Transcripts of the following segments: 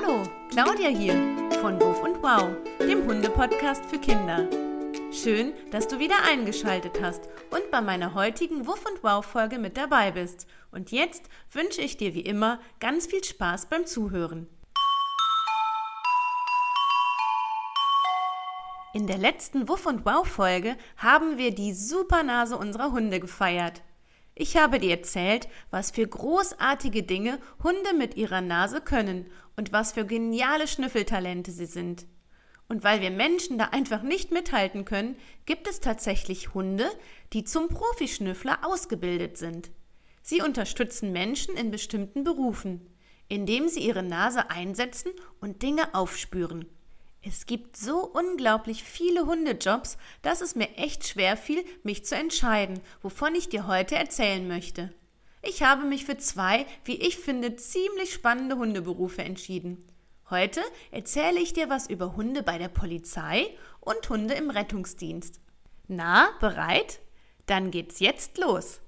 Hallo, Claudia hier von Wuff und Wow, dem Hunde-Podcast für Kinder. Schön, dass du wieder eingeschaltet hast und bei meiner heutigen Wuff und Wow-Folge mit dabei bist. Und jetzt wünsche ich dir wie immer ganz viel Spaß beim Zuhören. In der letzten Wuff und Wow-Folge haben wir die Supernase unserer Hunde gefeiert. Ich habe dir erzählt, was für großartige Dinge Hunde mit ihrer Nase können und was für geniale Schnüffeltalente sie sind. Und weil wir Menschen da einfach nicht mithalten können, gibt es tatsächlich Hunde, die zum Profischnüffler ausgebildet sind. Sie unterstützen Menschen in bestimmten Berufen, indem sie ihre Nase einsetzen und Dinge aufspüren. Es gibt so unglaublich viele Hundejobs, dass es mir echt schwer fiel, mich zu entscheiden, wovon ich dir heute erzählen möchte. Ich habe mich für zwei, wie ich finde, ziemlich spannende Hundeberufe entschieden. Heute erzähle ich dir was über Hunde bei der Polizei und Hunde im Rettungsdienst. Na, bereit? Dann geht's jetzt los.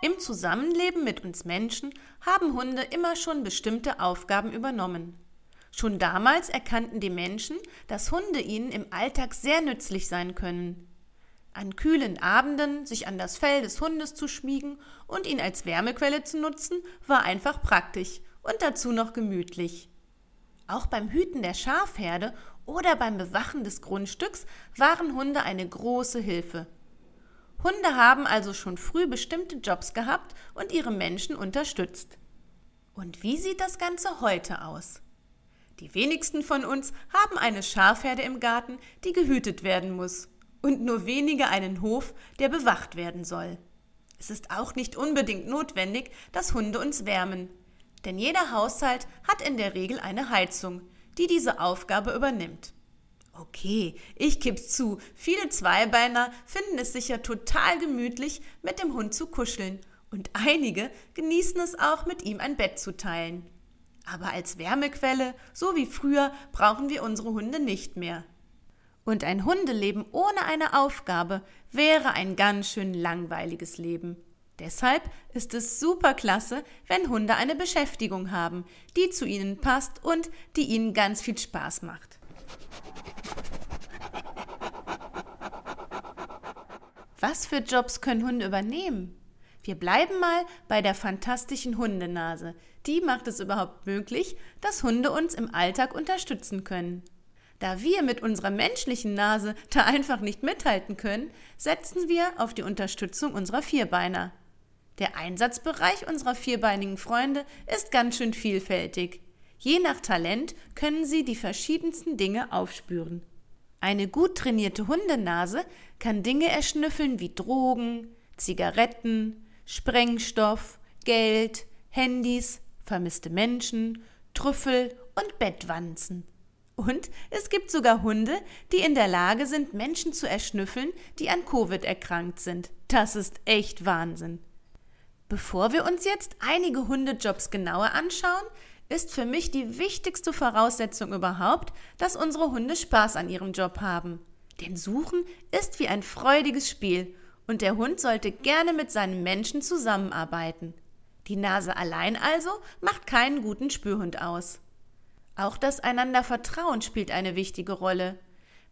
Im Zusammenleben mit uns Menschen haben Hunde immer schon bestimmte Aufgaben übernommen. Schon damals erkannten die Menschen, dass Hunde ihnen im Alltag sehr nützlich sein können. An kühlen Abenden sich an das Fell des Hundes zu schmiegen und ihn als Wärmequelle zu nutzen, war einfach praktisch und dazu noch gemütlich. Auch beim Hüten der Schafherde oder beim Bewachen des Grundstücks waren Hunde eine große Hilfe. Hunde haben also schon früh bestimmte Jobs gehabt und ihre Menschen unterstützt. Und wie sieht das Ganze heute aus? Die wenigsten von uns haben eine Schafherde im Garten, die gehütet werden muss, und nur wenige einen Hof, der bewacht werden soll. Es ist auch nicht unbedingt notwendig, dass Hunde uns wärmen, denn jeder Haushalt hat in der Regel eine Heizung, die diese Aufgabe übernimmt. Okay, ich gib's zu, viele Zweibeiner finden es sicher total gemütlich, mit dem Hund zu kuscheln, und einige genießen es auch, mit ihm ein Bett zu teilen. Aber als Wärmequelle, so wie früher, brauchen wir unsere Hunde nicht mehr. Und ein Hundeleben ohne eine Aufgabe wäre ein ganz schön langweiliges Leben. Deshalb ist es super klasse, wenn Hunde eine Beschäftigung haben, die zu ihnen passt und die ihnen ganz viel Spaß macht. Was für Jobs können Hunde übernehmen? Wir bleiben mal bei der fantastischen Hundenase. Die macht es überhaupt möglich, dass Hunde uns im Alltag unterstützen können. Da wir mit unserer menschlichen Nase da einfach nicht mithalten können, setzen wir auf die Unterstützung unserer Vierbeiner. Der Einsatzbereich unserer vierbeinigen Freunde ist ganz schön vielfältig. Je nach Talent können sie die verschiedensten Dinge aufspüren. Eine gut trainierte Hundenase kann Dinge erschnüffeln wie Drogen, Zigaretten, Sprengstoff, Geld, Handys, vermisste Menschen, Trüffel und Bettwanzen. Und es gibt sogar Hunde, die in der Lage sind, Menschen zu erschnüffeln, die an Covid erkrankt sind. Das ist echt Wahnsinn. Bevor wir uns jetzt einige Hundejobs genauer anschauen, ist für mich die wichtigste Voraussetzung überhaupt, dass unsere Hunde Spaß an ihrem Job haben. Denn Suchen ist wie ein freudiges Spiel und der Hund sollte gerne mit seinem Menschen zusammenarbeiten. Die Nase allein also macht keinen guten Spürhund aus. Auch das einander Vertrauen spielt eine wichtige Rolle.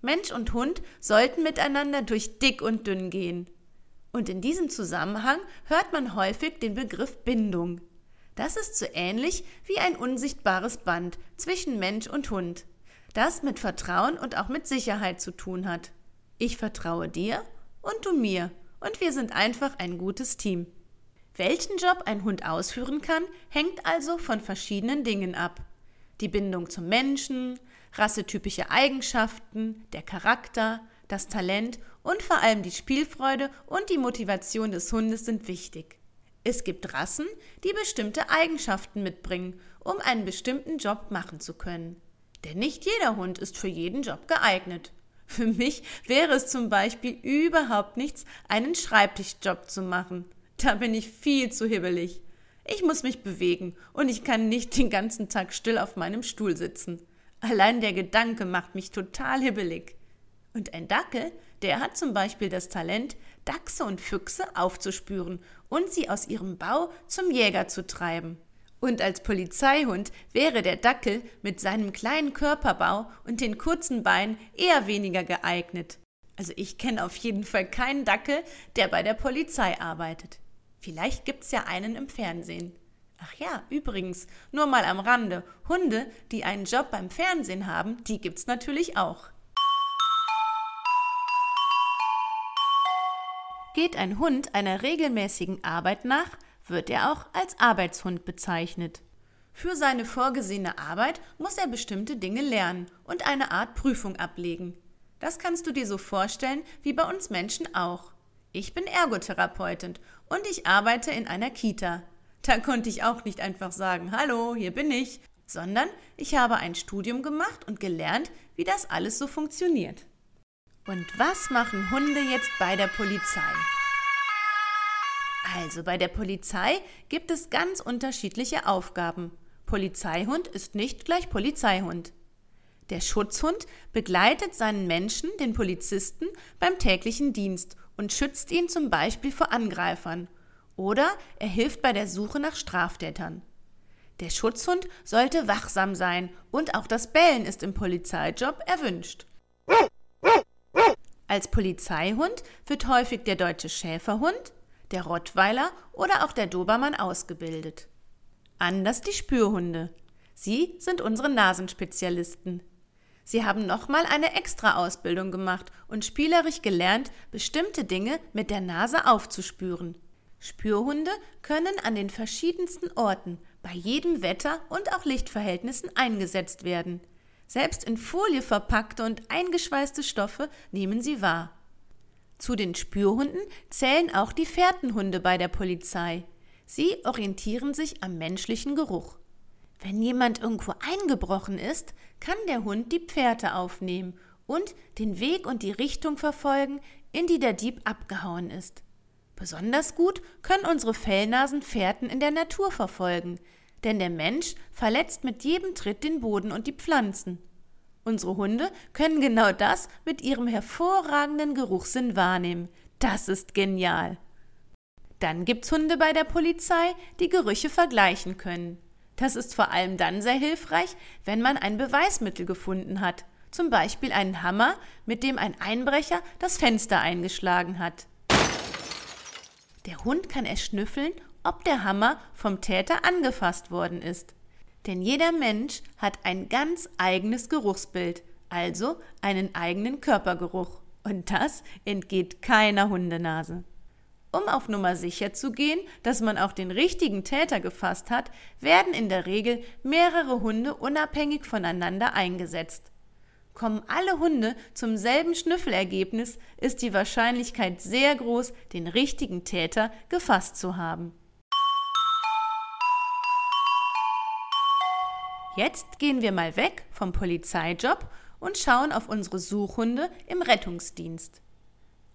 Mensch und Hund sollten miteinander durch dick und dünn gehen. Und in diesem Zusammenhang hört man häufig den Begriff Bindung. Das ist so ähnlich wie ein unsichtbares Band zwischen Mensch und Hund, das mit Vertrauen und auch mit Sicherheit zu tun hat. Ich vertraue dir und du mir, und wir sind einfach ein gutes Team. Welchen Job ein Hund ausführen kann, hängt also von verschiedenen Dingen ab. Die Bindung zum Menschen, rassetypische Eigenschaften, der Charakter, das Talent und vor allem die Spielfreude und die Motivation des Hundes sind wichtig. Es gibt Rassen, die bestimmte Eigenschaften mitbringen, um einen bestimmten Job machen zu können. Denn nicht jeder Hund ist für jeden Job geeignet. Für mich wäre es zum Beispiel überhaupt nichts, einen Schreibtischjob zu machen. Da bin ich viel zu hibbelig. Ich muss mich bewegen und ich kann nicht den ganzen Tag still auf meinem Stuhl sitzen. Allein der Gedanke macht mich total hibbelig. Und ein Dackel, Der hat zum Beispiel das Talent, Dachse und Füchse aufzuspüren und sie aus ihrem Bau zum Jäger zu treiben. Und als Polizeihund wäre der Dackel mit seinem kleinen Körperbau und den kurzen Beinen eher weniger geeignet. Also ich kenne auf jeden Fall keinen Dackel, der bei der Polizei arbeitet. Vielleicht gibt's ja einen im Fernsehen. Ach ja, übrigens, nur mal am Rande, Hunde, die einen Job beim Fernsehen haben, die gibt's natürlich auch. Geht ein Hund einer regelmäßigen Arbeit nach, wird er auch als Arbeitshund bezeichnet. Für seine vorgesehene Arbeit muss er bestimmte Dinge lernen und eine Art Prüfung ablegen. Das kannst du dir so vorstellen wie bei uns Menschen auch. Ich bin Ergotherapeutin und ich arbeite in einer Kita. Da konnte ich auch nicht einfach sagen, hallo, hier bin ich, sondern ich habe ein Studium gemacht und gelernt, wie das alles so funktioniert. Und was machen Hunde jetzt bei der Polizei? Also bei der Polizei gibt es ganz unterschiedliche Aufgaben. Polizeihund ist nicht gleich Polizeihund. Der Schutzhund begleitet seinen Menschen, den Polizisten, beim täglichen Dienst und schützt ihn zum Beispiel vor Angreifern. Oder er hilft bei der Suche nach Straftätern. Der Schutzhund sollte wachsam sein und auch das Bellen ist im Polizeijob erwünscht. Als Polizeihund wird häufig der deutsche Schäferhund, der Rottweiler oder auch der Dobermann ausgebildet. Anders die Spürhunde. Sie sind unsere Nasenspezialisten. Sie haben nochmal eine Extra-Ausbildung gemacht und spielerisch gelernt, bestimmte Dinge mit der Nase aufzuspüren. Spürhunde können an den verschiedensten Orten, bei jedem Wetter und auch Lichtverhältnissen eingesetzt werden. Selbst in Folie verpackte und eingeschweißte Stoffe nehmen sie wahr. Zu den Spürhunden zählen auch die Fährtenhunde bei der Polizei. Sie orientieren sich am menschlichen Geruch. Wenn jemand irgendwo eingebrochen ist, kann der Hund die Pferde aufnehmen und den Weg und die Richtung verfolgen, in die der Dieb abgehauen ist. Besonders gut können unsere Fellnasen Fährten in der Natur verfolgen, denn der Mensch verletzt mit jedem Tritt den Boden und die Pflanzen. Unsere Hunde können genau das mit ihrem hervorragenden Geruchssinn wahrnehmen. Das ist genial. Dann gibt's Hunde bei der Polizei, die Gerüche vergleichen können. Das ist vor allem dann sehr hilfreich, wenn man ein Beweismittel gefunden hat, zum Beispiel einen Hammer, mit dem ein Einbrecher das Fenster eingeschlagen hat. Der Hund kann erschnüffeln, ob der Hammer vom Täter angefasst worden ist. Denn jeder Mensch hat ein ganz eigenes Geruchsbild, also einen eigenen Körpergeruch. Und das entgeht keiner Hundenase. Um auf Nummer sicher zu gehen, dass man auch den richtigen Täter gefasst hat, werden in der Regel mehrere Hunde unabhängig voneinander eingesetzt. Kommen alle Hunde zum selben Schnüffelergebnis, ist die Wahrscheinlichkeit sehr groß, den richtigen Täter gefasst zu haben. Jetzt gehen wir mal weg vom Polizeijob und schauen auf unsere Suchhunde im Rettungsdienst.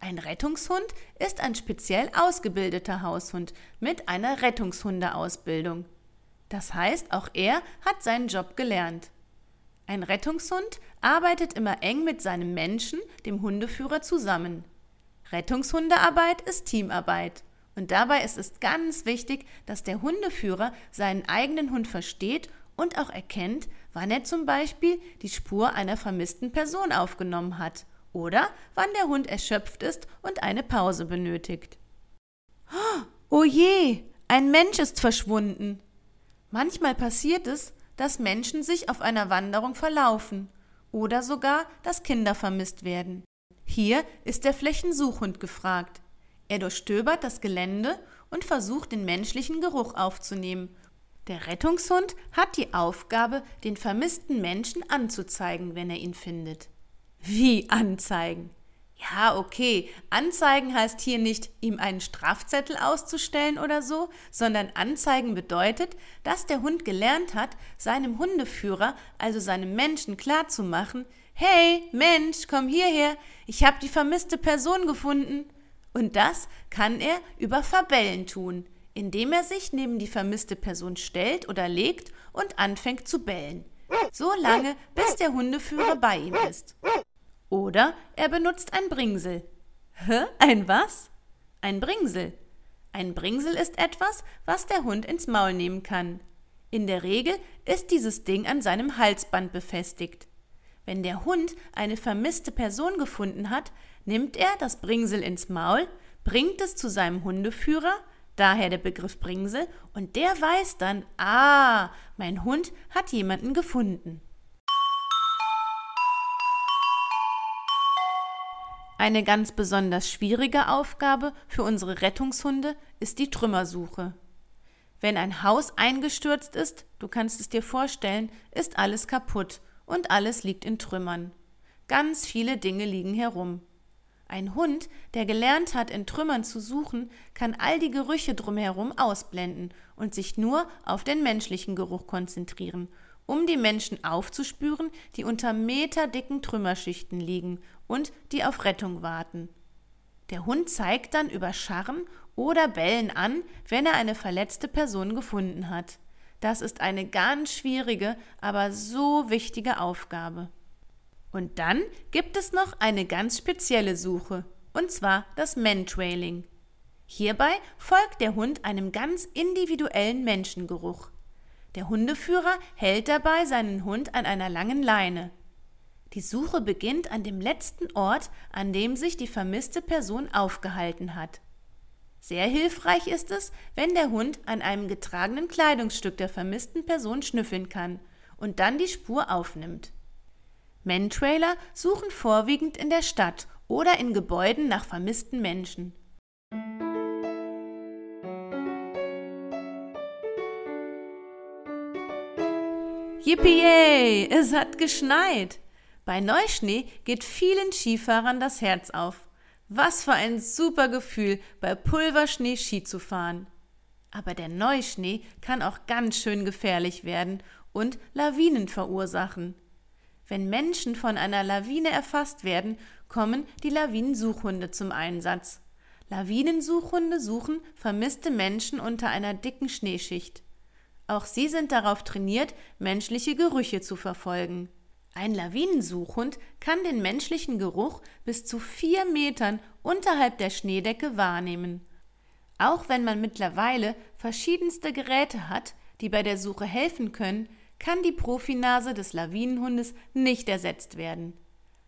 Ein Rettungshund ist ein speziell ausgebildeter Haushund mit einer Rettungshundeausbildung. Das heißt, auch er hat seinen Job gelernt. Ein Rettungshund arbeitet immer eng mit seinem Menschen, dem Hundeführer, zusammen. Rettungshundearbeit ist Teamarbeit. Und dabei ist es ganz wichtig, dass der Hundeführer seinen eigenen Hund versteht und auch erkennt, wann er zum Beispiel die Spur einer vermissten Person aufgenommen hat oder wann der Hund erschöpft ist und eine Pause benötigt. Oh je, ein Mensch ist verschwunden. Manchmal passiert es, dass Menschen sich auf einer Wanderung verlaufen oder sogar, dass Kinder vermisst werden. Hier ist der Flächensuchhund gefragt. Er durchstöbert das Gelände und versucht, den menschlichen Geruch aufzunehmen der Rettungshund hat die Aufgabe, den vermissten Menschen anzuzeigen, wenn er ihn findet. Wie anzeigen? Ja, okay, anzeigen heißt hier nicht, ihm einen Strafzettel auszustellen oder so, sondern anzeigen bedeutet, dass der Hund gelernt hat, seinem Hundeführer, also seinem Menschen klarzumachen, hey, Mensch, komm hierher, ich habe die vermisste Person gefunden. Und das kann er über Verbellen tun indem er sich neben die vermisste Person stellt oder legt und anfängt zu bellen. So lange, bis der Hundeführer bei ihm ist. Oder er benutzt ein Bringsel. Hä? Ein was? Ein Bringsel. Ein Bringsel ist etwas, was der Hund ins Maul nehmen kann. In der Regel ist dieses Ding an seinem Halsband befestigt. Wenn der Hund eine vermisste Person gefunden hat, nimmt er das Bringsel ins Maul, bringt es zu seinem Hundeführer, daher der Begriff Bringsel, und der weiß dann, ah, mein Hund hat jemanden gefunden. Eine ganz besonders schwierige Aufgabe für unsere Rettungshunde ist die Trümmersuche. Wenn ein Haus eingestürzt ist, du kannst es dir vorstellen, ist alles kaputt und alles liegt in Trümmern. Ganz viele Dinge liegen herum. Ein Hund, der gelernt hat, in Trümmern zu suchen, kann all die Gerüche drumherum ausblenden und sich nur auf den menschlichen Geruch konzentrieren, um die Menschen aufzuspüren, die unter meterdicken Trümmerschichten liegen und die auf Rettung warten. Der Hund zeigt dann über Scharren oder Bellen an, wenn er eine verletzte Person gefunden hat. Das ist eine ganz schwierige, aber so wichtige Aufgabe. Und dann gibt es noch eine ganz spezielle Suche, und zwar das Mantrailing. Hierbei folgt der Hund einem ganz individuellen Menschengeruch. Der Hundeführer hält dabei seinen Hund an einer langen Leine. Die Suche beginnt an dem letzten Ort, an dem sich die vermisste Person aufgehalten hat. Sehr hilfreich ist es, wenn der Hund an einem getragenen Kleidungsstück der vermissten Person schnüffeln kann und dann die Spur aufnimmt. Mantrailer suchen vorwiegend in der Stadt oder in Gebäuden nach vermissten Menschen. Yippie! Es hat geschneit! Bei Neuschnee geht vielen Skifahrern das Herz auf. Was für ein super Gefühl, bei Pulverschnee Ski zu fahren. Aber der Neuschnee kann auch ganz schön gefährlich werden und Lawinen verursachen. Wenn Menschen von einer Lawine erfasst werden, kommen die Lawinensuchhunde zum Einsatz. Lawinensuchhunde suchen vermisste Menschen unter einer dicken Schneeschicht. Auch sie sind darauf trainiert, menschliche Gerüche zu verfolgen. Ein Lawinensuchhund kann den menschlichen Geruch bis zu vier Metern unterhalb der Schneedecke wahrnehmen. Auch wenn man mittlerweile verschiedenste Geräte hat, die bei der Suche helfen können, kann die Profinase des Lawinenhundes nicht ersetzt werden.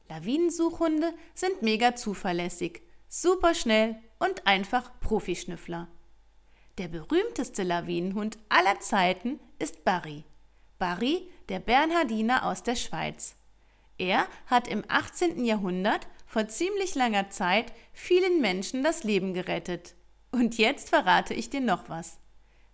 Lawinensuchhunde sind mega zuverlässig, super schnell und einfach Profischnüffler. Der berühmteste Lawinenhund aller Zeiten ist Barry. Barry, der Bernhardiner aus der Schweiz. Er hat im 18. Jahrhundert vor ziemlich langer Zeit vielen Menschen das Leben gerettet. Und jetzt verrate ich dir noch was.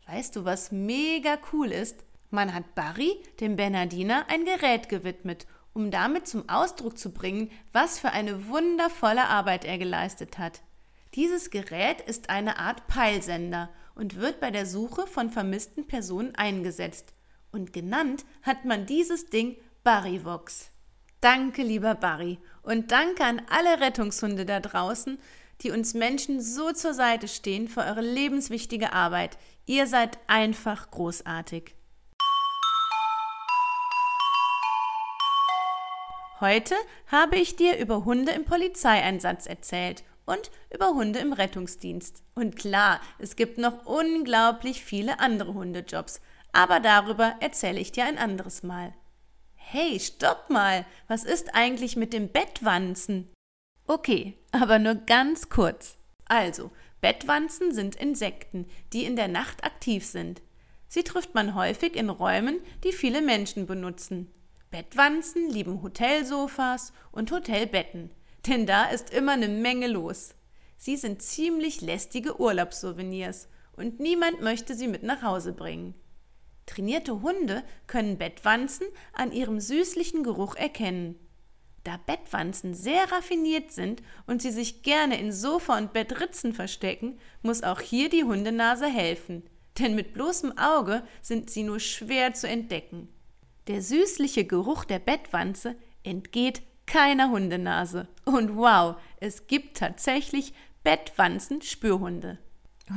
Weißt du, was mega cool ist? Man hat Barry, dem Bernhardiner, ein Gerät gewidmet, um damit zum Ausdruck zu bringen, was für eine wundervolle Arbeit er geleistet hat. Dieses Gerät ist eine Art Peilsender und wird bei der Suche von vermissten Personen eingesetzt. Und genannt hat man dieses Ding Barryvox. Danke, lieber Barry. Und danke an alle Rettungshunde da draußen, die uns Menschen so zur Seite stehen für eure lebenswichtige Arbeit. Ihr seid einfach großartig. Heute habe ich dir über Hunde im Polizeieinsatz erzählt und über Hunde im Rettungsdienst. Und klar, es gibt noch unglaublich viele andere Hundejobs aber darüber erzähle ich dir ein anderes Mal. Hey, stopp mal, was ist eigentlich mit dem Bettwanzen? Okay, aber nur ganz kurz. Also, Bettwanzen sind Insekten, die in der Nacht aktiv sind. Sie trifft man häufig in Räumen, die viele Menschen benutzen. Bettwanzen lieben Hotelsofas und Hotelbetten, denn da ist immer eine Menge los. Sie sind ziemlich lästige Urlaubssouvenirs und niemand möchte sie mit nach Hause bringen. Trainierte Hunde können Bettwanzen an ihrem süßlichen Geruch erkennen. Da Bettwanzen sehr raffiniert sind und sie sich gerne in Sofa und Bettritzen verstecken, muss auch hier die Hundenase helfen, denn mit bloßem Auge sind sie nur schwer zu entdecken. Der süßliche Geruch der Bettwanze entgeht keiner Hundenase. Und wow, es gibt tatsächlich Bettwanzen-Spürhunde.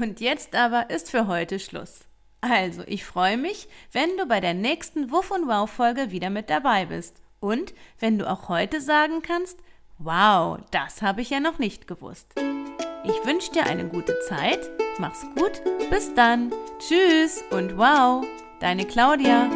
Und jetzt aber ist für heute Schluss. Also, ich freue mich, wenn du bei der nächsten Wuff und Wow Folge wieder mit dabei bist. Und wenn du auch heute sagen kannst, Wow, das habe ich ja noch nicht gewusst. Ich wünsche dir eine gute Zeit. Mach's gut. Bis dann. Tschüss und wow. Deine Claudia.